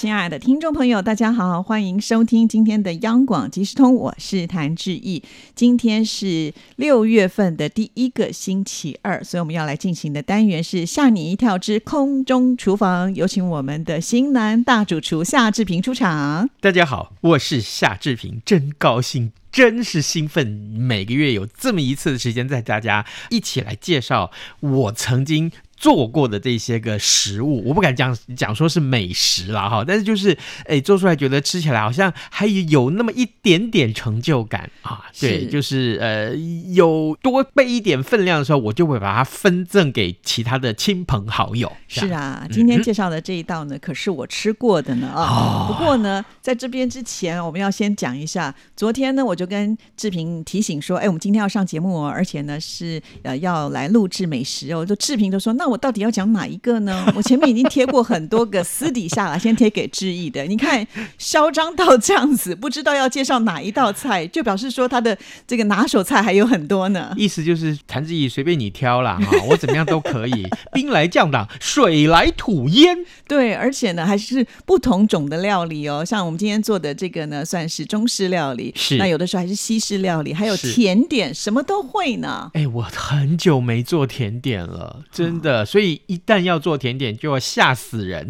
亲爱的听众朋友，大家好，欢迎收听今天的央广即时通，我是谭志毅。今天是六月份的第一个星期二，所以我们要来进行的单元是吓你一跳之空中厨房，有请我们的新南大主厨夏志平出场。大家好，我是夏志平，真高兴。真是兴奋！每个月有这么一次的时间，带大家一起来介绍我曾经。做过的这些个食物，我不敢讲讲说是美食了哈，但是就是哎做出来觉得吃起来好像还有那么一点点成就感啊，对，就是呃有多备一点分量的时候，我就会把它分赠给其他的亲朋好友。是啊，今天介绍的这一道呢，可是我吃过的呢啊。不过呢，在这边之前，我们要先讲一下，昨天呢，我就跟志平提醒说，哎，我们今天要上节目哦，而且呢是呃要来录制美食哦，就志平就说那。我到底要讲哪一个呢？我前面已经贴过很多个私底下了，先贴给志毅的。你看嚣张到这样子，不知道要介绍哪一道菜，就表示说他的这个拿手菜还有很多呢。意思就是谭志毅随便你挑啦，哈，我怎么样都可以。兵来将挡，水来土掩。对，而且呢还是不同种的料理哦。像我们今天做的这个呢，算是中式料理，是那有的时候还是西式料理，还有甜点，什么都会呢。哎，我很久没做甜点了，真的。所以一旦要做甜点，就要吓死人。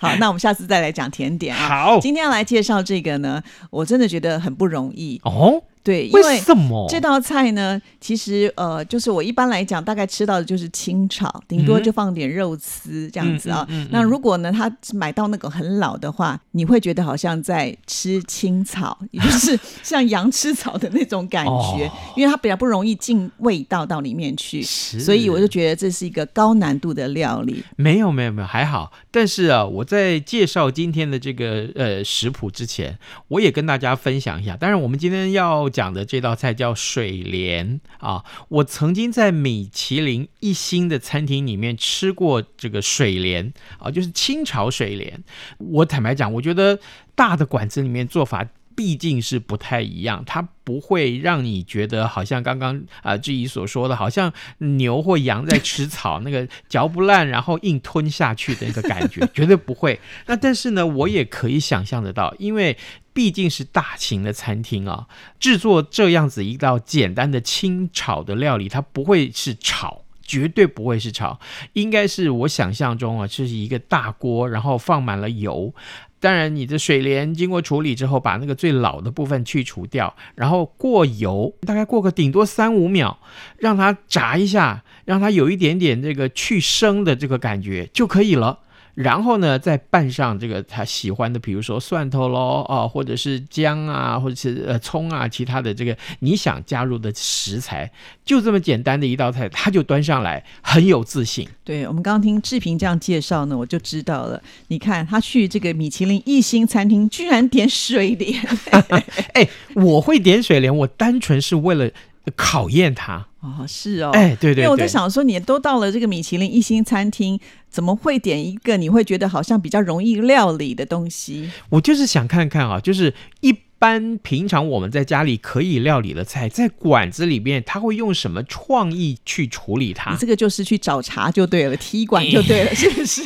好，那我们下次再来讲甜点啊。好，今天要来介绍这个呢，我真的觉得很不容易哦。对，因为什么这道菜呢？其实呃，就是我一般来讲，大概吃到的就是清炒，顶多就放点肉丝这样子啊。那如果呢，他买到那个很老的话，你会觉得好像在吃青草，也就是像羊吃草的那种感觉，因为它比较不容易进味道到里面去，所以我就觉得这是一个高难度的料理。没有没有没有，还好。但是啊，我在介绍今天的这个呃食谱之前，我也跟大家分享一下。当然，我们今天要。讲的这道菜叫水莲啊，我曾经在米其林一星的餐厅里面吃过这个水莲啊，就是清炒水莲。我坦白讲，我觉得大的馆子里面做法毕竟是不太一样，它不会让你觉得好像刚刚啊志怡所说的，好像牛或羊在吃草，那个嚼不烂然后硬吞下去的那个感觉，绝对不会。那但是呢，我也可以想象得到，因为。毕竟是大型的餐厅啊，制作这样子一道简单的清炒的料理，它不会是炒，绝对不会是炒，应该是我想象中啊，这是一个大锅，然后放满了油。当然，你的水莲经过处理之后，把那个最老的部分去除掉，然后过油，大概过个顶多三五秒，让它炸一下，让它有一点点这个去生的这个感觉就可以了。然后呢，再拌上这个他喜欢的，比如说蒜头喽，哦，或者是姜啊，或者是呃葱啊，其他的这个你想加入的食材，就这么简单的一道菜，他就端上来，很有自信。对我们刚刚听志平这样介绍呢，我就知道了。你看他去这个米其林一星餐厅，居然点水莲。哎，我会点水莲，我单纯是为了。考验他哦，是哦，哎，对对，因为我在想说，你都到了这个米其林一星餐厅，怎么会点一个你会觉得好像比较容易料理的东西？我就是想看看啊，就是一般平常我们在家里可以料理的菜，在馆子里面他会用什么创意去处理它？这个就是去找茬就对了，踢馆就对了，是不是？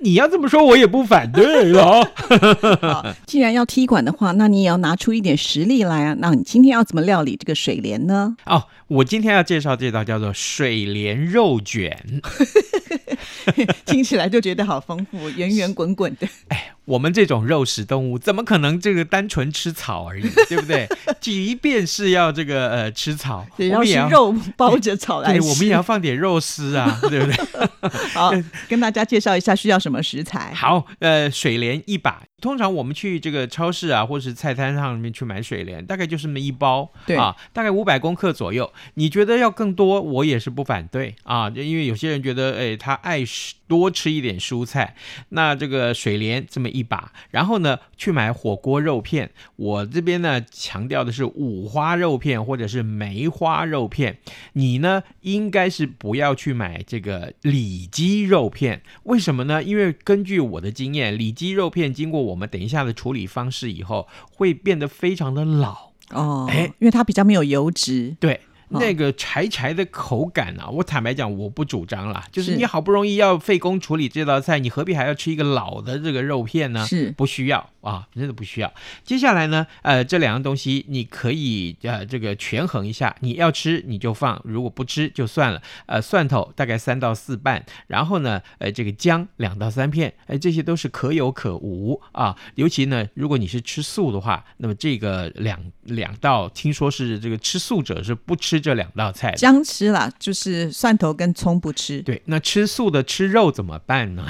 你要这么说，我也不反对了。既然要踢馆的话，那你也要拿出一点实力来啊。那你今天要怎么料理这个水莲呢？哦，我今天要介绍这道叫做水莲肉卷，听起来就觉得好丰富，圆圆滚滚的。哎。我们这种肉食动物怎么可能这个单纯吃草而已，对不对？即便是要这个呃吃草，也要肉 包着草来吃，我们也要放点肉丝啊，对不对？好，跟大家介绍一下需要什么食材。好，呃，水莲一把。通常我们去这个超市啊，或是菜摊上面去买水莲，大概就是那么一包，对啊，大概五百公克左右。你觉得要更多，我也是不反对啊，因为有些人觉得，哎，他爱多吃一点蔬菜。那这个水莲这么一把，然后呢，去买火锅肉片。我这边呢强调的是五花肉片或者是梅花肉片，你呢应该是不要去买这个里脊肉片。为什么呢？因为根据我的经验，里脊肉片经过我们等一下的处理方式以后，会变得非常的老。哦，哎因为它比较没有油脂，对。哦那个柴柴的口感啊，我坦白讲，我不主张啦。就是是你好不容易要费工处理这道菜，你何必还要吃一个老的这个肉片呢？是不需要啊，真的不需要。接下来呢，呃，这两样东西你可以呃这个权衡一下，你要吃你就放，如果不吃就算了。呃，蒜头大概三到四瓣，然后呢，呃，这个姜两到三片，哎，这些都是可有可无啊。尤其呢，如果你是吃素的话，那么这个两两道，听说是这个吃素者是不吃这两道菜的。姜吃了，就是蒜头跟葱不吃，对，那吃素的吃肉怎么办呢？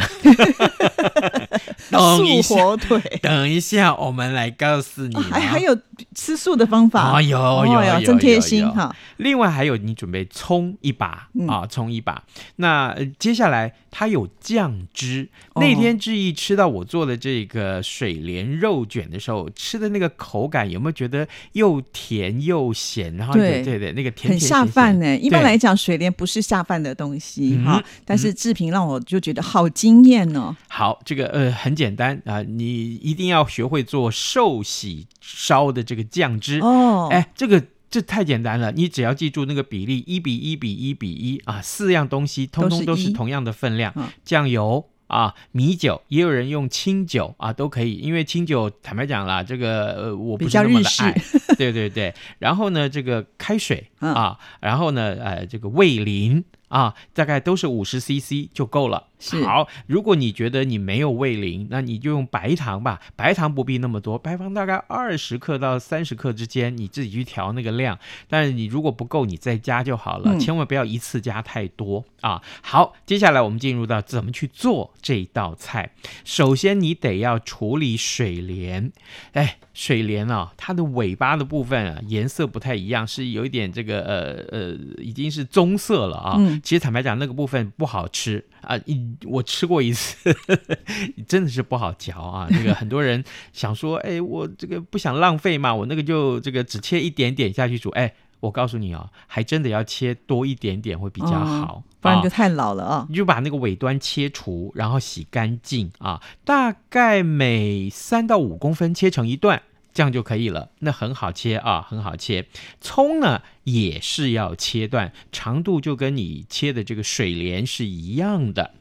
等一下，火腿。等一下，我们来告诉你、还还有吃素的方法啊有哦有有哟真贴心哈。另外还有，你准备葱一把、嗯啊，葱一把。那、呃接下来它有酱汁。哦那天志毅吃到我做的这个水莲肉卷的时候，吃的那个口感有没有觉得又甜又咸？然后对对对，那个甜很下饭呢。一般来讲，水莲不是下饭的东西嗯哈，但是志平让我就觉得好惊艳哦。好，这个呃很简单啊、你一定要学会做寿喜烧的这个酱汁。哦，哎，这个这太简单了，你只要记住那个比例，一比一比一比一啊，四样东西通通都都是同样的分量嗯，酱油。啊，米酒也有人用清酒啊，都可以，因为清酒坦白讲啦，这个呃我不是那么的爱，对对对。然后呢，这个开水嗯啊，然后呢，呃，这个味淋啊，大概都是五十 CC 就够了。是好，如果你觉得你没有味淋，那你就用白糖吧，白糖不必那么多，白糖大概二十克到三十克之间，你自己去调那个量。但是你如果不够，你再加就好了，嗯千万不要一次加太多啊。好，接下来我们进入到怎么去做这道菜。首先你得要处理水莲，哎，水莲啊，它的尾巴的部分啊，颜色不太一样，是有一点这个呃呃，已经是棕色了啊。嗯其实坦白讲，那个部分不好吃啊，一我吃过一次，真的是不好嚼啊。这个很多人想说，哎，我这个不想浪费嘛，我那个就这个只切一点点下去煮，哎。我告诉你哦，还真的要切多一点点会比较好，哦不然就啊太老了啊。你就把那个尾端切除，然后洗干净啊，大概每三到五公分切成一段，这样就可以了。那很好切啊，很好切。葱呢也是要切断，长度就跟你切的这个水莲是一样的。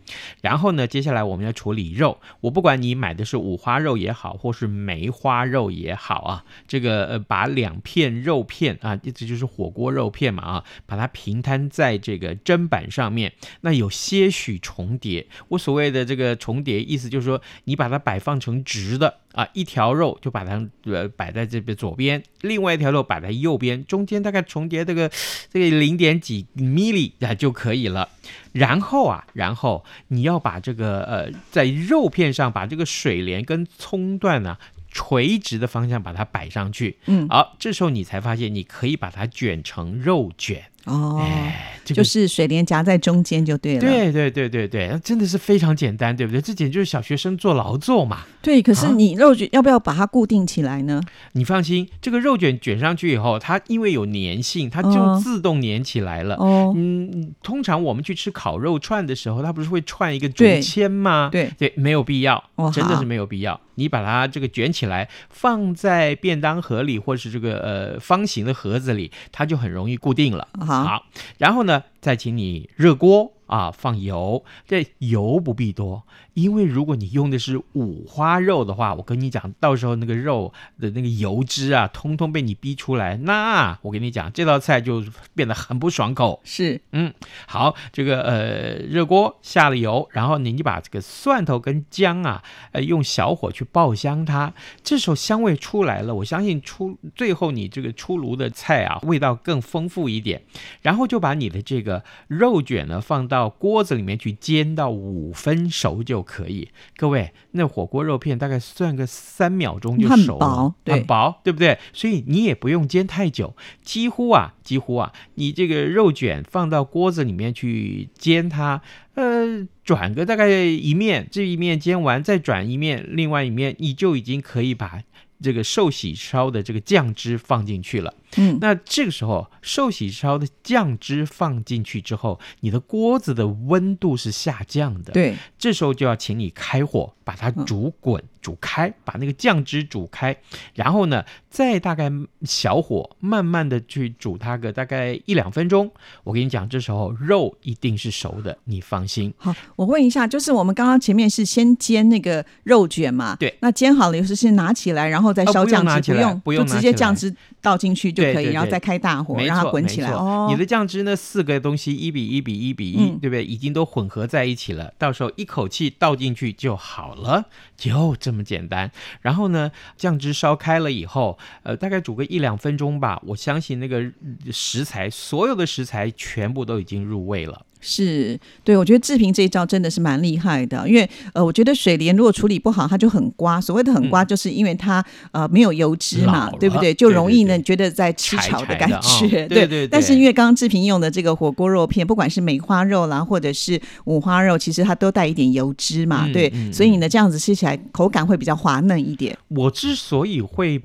然后呢，接下来我们要处理肉。我不管你买的是五花肉也好，或是梅花肉也好啊，这个呃，把两片肉片啊，这就是火锅肉片嘛啊，把它平摊在这个砧板上面，那有些许重叠。我所谓的这个重叠，意思就是说，你把它摆放成直的啊，一条肉就把它呃摆在这边左边，另外一条肉摆在右边，中间大概重叠这个这个零点几 milli 啊就可以了。然后啊，然后你要把这个呃，在肉片上把这个水莲跟葱段啊，垂直的方向把它摆上去。嗯，好，这时候你才发现你可以把它卷成肉卷。哦，哎，这个就是水帘夹在中间就对了。对对对对对，那真的是非常简单，对不对？这简直就是小学生做劳作嘛。对，可是啊你肉卷要不要把它固定起来呢？你放心，这个肉卷卷上去以后，它因为有粘性，它就哦自动粘起来了。哦，嗯，通常我们去吃烤肉串的时候，它不是会串一个竹签吗？对，对，没有必要，哦真的是没有必要。你把它这个卷起来，放在便当盒里，或是这个呃方形的盒子里，它就很容易固定了。好，然后呢，再请你热锅啊，放油。这油不必多，因为如果你用的是五花肉的话，我跟你讲，到时候那个肉的那个油脂啊，通通被你逼出来，那我跟你讲，这道菜就变得很不爽口。是嗯，好，这个呃热锅下了油，然后你把这个蒜头跟姜啊，呃用小火去爆香它，这时候香味出来了，我相信出最后你这个出炉的菜啊，味道更丰富一点。然后就把你的这个肉卷呢放到锅子里面去煎到五分熟就可以。各位，那火锅肉片大概算个三秒钟就熟了，薄对很薄，对不对？所以你也不用煎太久，几乎啊，几乎啊，你这个肉卷放到锅子里面去煎它，呃，转个大概一面，这一面煎完再转一面，另外一面你就已经可以把这个寿喜烧的这个酱汁放进去了。嗯，那这个时候，寿喜烧的酱汁放进去之后，你的锅子的温度是下降的。，对，这时候就要请你开火，把它煮滚、煮开，把那个酱汁煮开，然后呢，再大概小火慢慢的去煮它个大概一两分钟。我跟你讲，这时候肉一定是熟的，你放心。好，我问一下，就是我们刚刚前面是先煎那个肉卷嘛？对，那煎好了以后是先拿起来，然后再烧酱汁，拿起来用，不用就直接酱汁倒进去就可以，对对对然后再开大火，让它滚起来。哦，你的酱汁呢，四个东西一比一比一比一、嗯对不对？已经都混合在一起了，到时候一口气倒进去就好了，就这这么简单。然后呢，酱汁烧开了以后，呃，大概煮个一两分钟吧，我相信那个食材，所有的食材全部都已经入味了。是对，我觉得志平这一招真的是蛮厉害的，因为呃，我觉得水莲如果处理不好，它就很刮。所谓的很刮，就是因为它、呃没有油脂嘛对不对？就容易呢对对对觉得在吃草的感觉。对对对但是因为刚刚志平用的这个火锅肉片，不管是梅花肉啦，或者是五花肉，其实它都带一点油脂嘛，嗯对，嗯所以呢这样子吃起来口感会比较滑嫩一点。我之所以会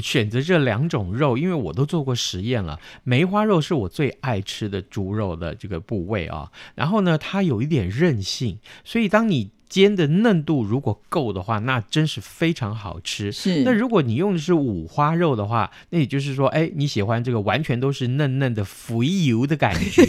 选择这两种肉，因为我都做过实验了。梅花肉是我最爱吃的猪肉的这个部位啊，然后呢，它有一点韧性，所以当你煎的嫩度如果够的话，那真是非常好吃。是，那如果你用的是五花肉的话，那也就是说，哎，你喜欢这个完全都是嫩嫩的肥油的感觉。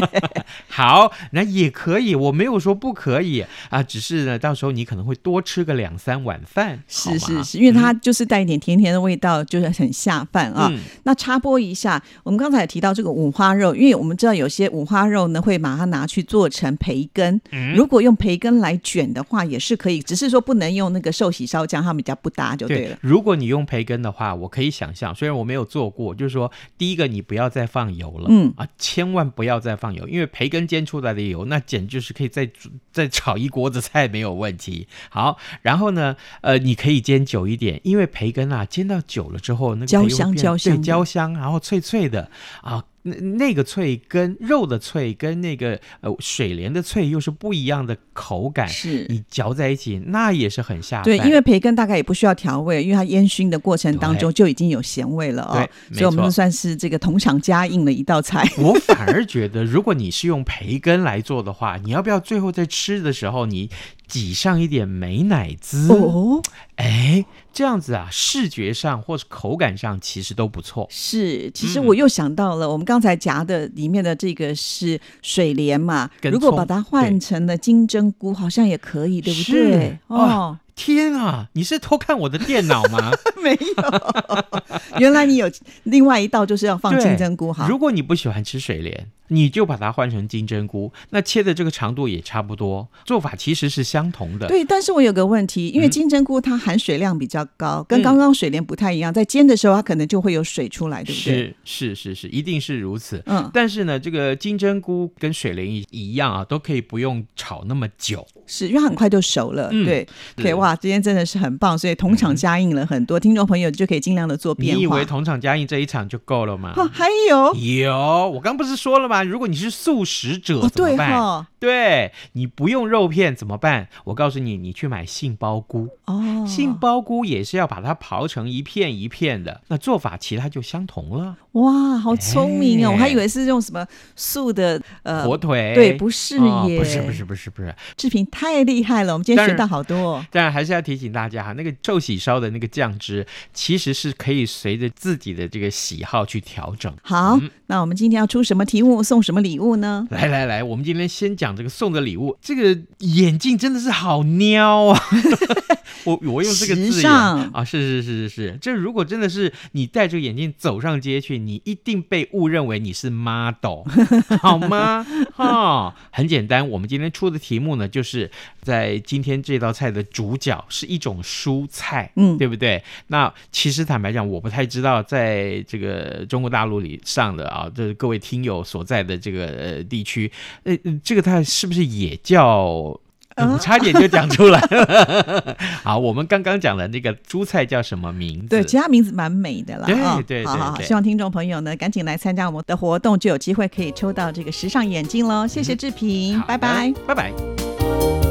好，那也可以，我没有说不可以啊，只是呢，到时候你可能会多吃个两三碗饭。是是是，因为它就是带一点甜甜的味道，就是很下饭啊。嗯那插播一下，我们刚才提到这个五花肉，因为我们知道有些五花肉呢会把它拿去做成培根，嗯如果用培根来卷的话也是可以，只是说不能用那个寿喜烧酱，它们比较不搭就对了。如果你用培根的话，我可以想象，虽然我没有做过，就是说，第一个你不要再放油了，嗯啊，千万不要再放油，因为培根煎出来的油，那简直是可以再煮再炒一锅子菜没有问题。好，然后呢，呃，你可以煎久一点，因为培根啊，煎到久了之后，那个焦香焦香的焦香，然后脆脆的啊。那那个脆跟肉的脆跟那个呃水莲的脆又是不一样的口感，是。你嚼在一起那也是很下饭。对，因为培根大概也不需要调味，因为它烟熏的过程当中就已经有咸味了哦对，没错所以我们就算是这个同场加映的一道菜。我反而觉得，如果你是用培根来做的话，你要不要最后在吃的时候，你挤上一点美乃滋？哦，哎，这样子啊，视觉上或是口感上其实都不错。是，其实嗯我又想到了，我们刚才夹的里面的这个是水莲嘛，如果把它换成了金针菇，好像也可以，对不对？哦，天啊，你是偷看我的电脑吗？没有，原来你有另外一道就是要放金针菇哈。如果你不喜欢吃水莲，你就把它换成金针菇，那切的这个长度也差不多，做法其实是相同的。对，但是我有个问题，因为嗯金针菇它含水量比较高，跟嗯刚刚水莲不太一样，在煎的时候它可能就会有水出来，对不对？是是是是，一定是如此。嗯，但是呢，这个金针菇跟水莲一一样啊，都可以不用炒那么久。是因为它很快就熟了，嗯对。可以哇，今天真的是很棒，所以同场加映了很多，听众朋友就可以尽量的做变化。你以为同场加映这一场就够了吗？哦，还有有，我刚不是说了吗？如果你是素食者哦，对怎么办？哈，对你不用肉片怎么办？我告诉你，你去买杏鲍菇，哦，杏鲍菇也是要把它刨成一片一片的，那做法其他就相同了。哇，好聪明哦！哎我还以为是用什么素的呃火腿对，不是耶，哦不是不是不是不是，志平太厉害了，我们今天学到好多哦。当然还是要提醒大家哈，那个寿喜烧的那个酱汁其实是可以随着自己的这个喜好去调整。好，嗯那我们今天要出什么题目，送什么礼物呢？来来来，我们今天先讲这个送的礼物。这个眼镜真的是好撩啊！我我用这个字眼啊，是是是是是，这如果真的是你戴着眼镜走上街去，你一定被误认为你是 model，好吗？哈、很简单，我们今天出的题目呢，就是在今天这道菜的主角是一种蔬菜，嗯对不对？那其实坦白讲，我不太知道在这个中国大陆里上的啊，这各位听友所在的这个呃地区，呃，呃这个它是不是也叫嗯差点就讲出来了。好，我们刚刚讲的那个蔬菜叫什么名字？对，其他名字蛮美的啦。对啊对对好好好，希望听众朋友呢赶紧来参加我们的活动，就有机会可以抽到这个时尚眼镜喽。谢谢志平，拜拜。拜拜。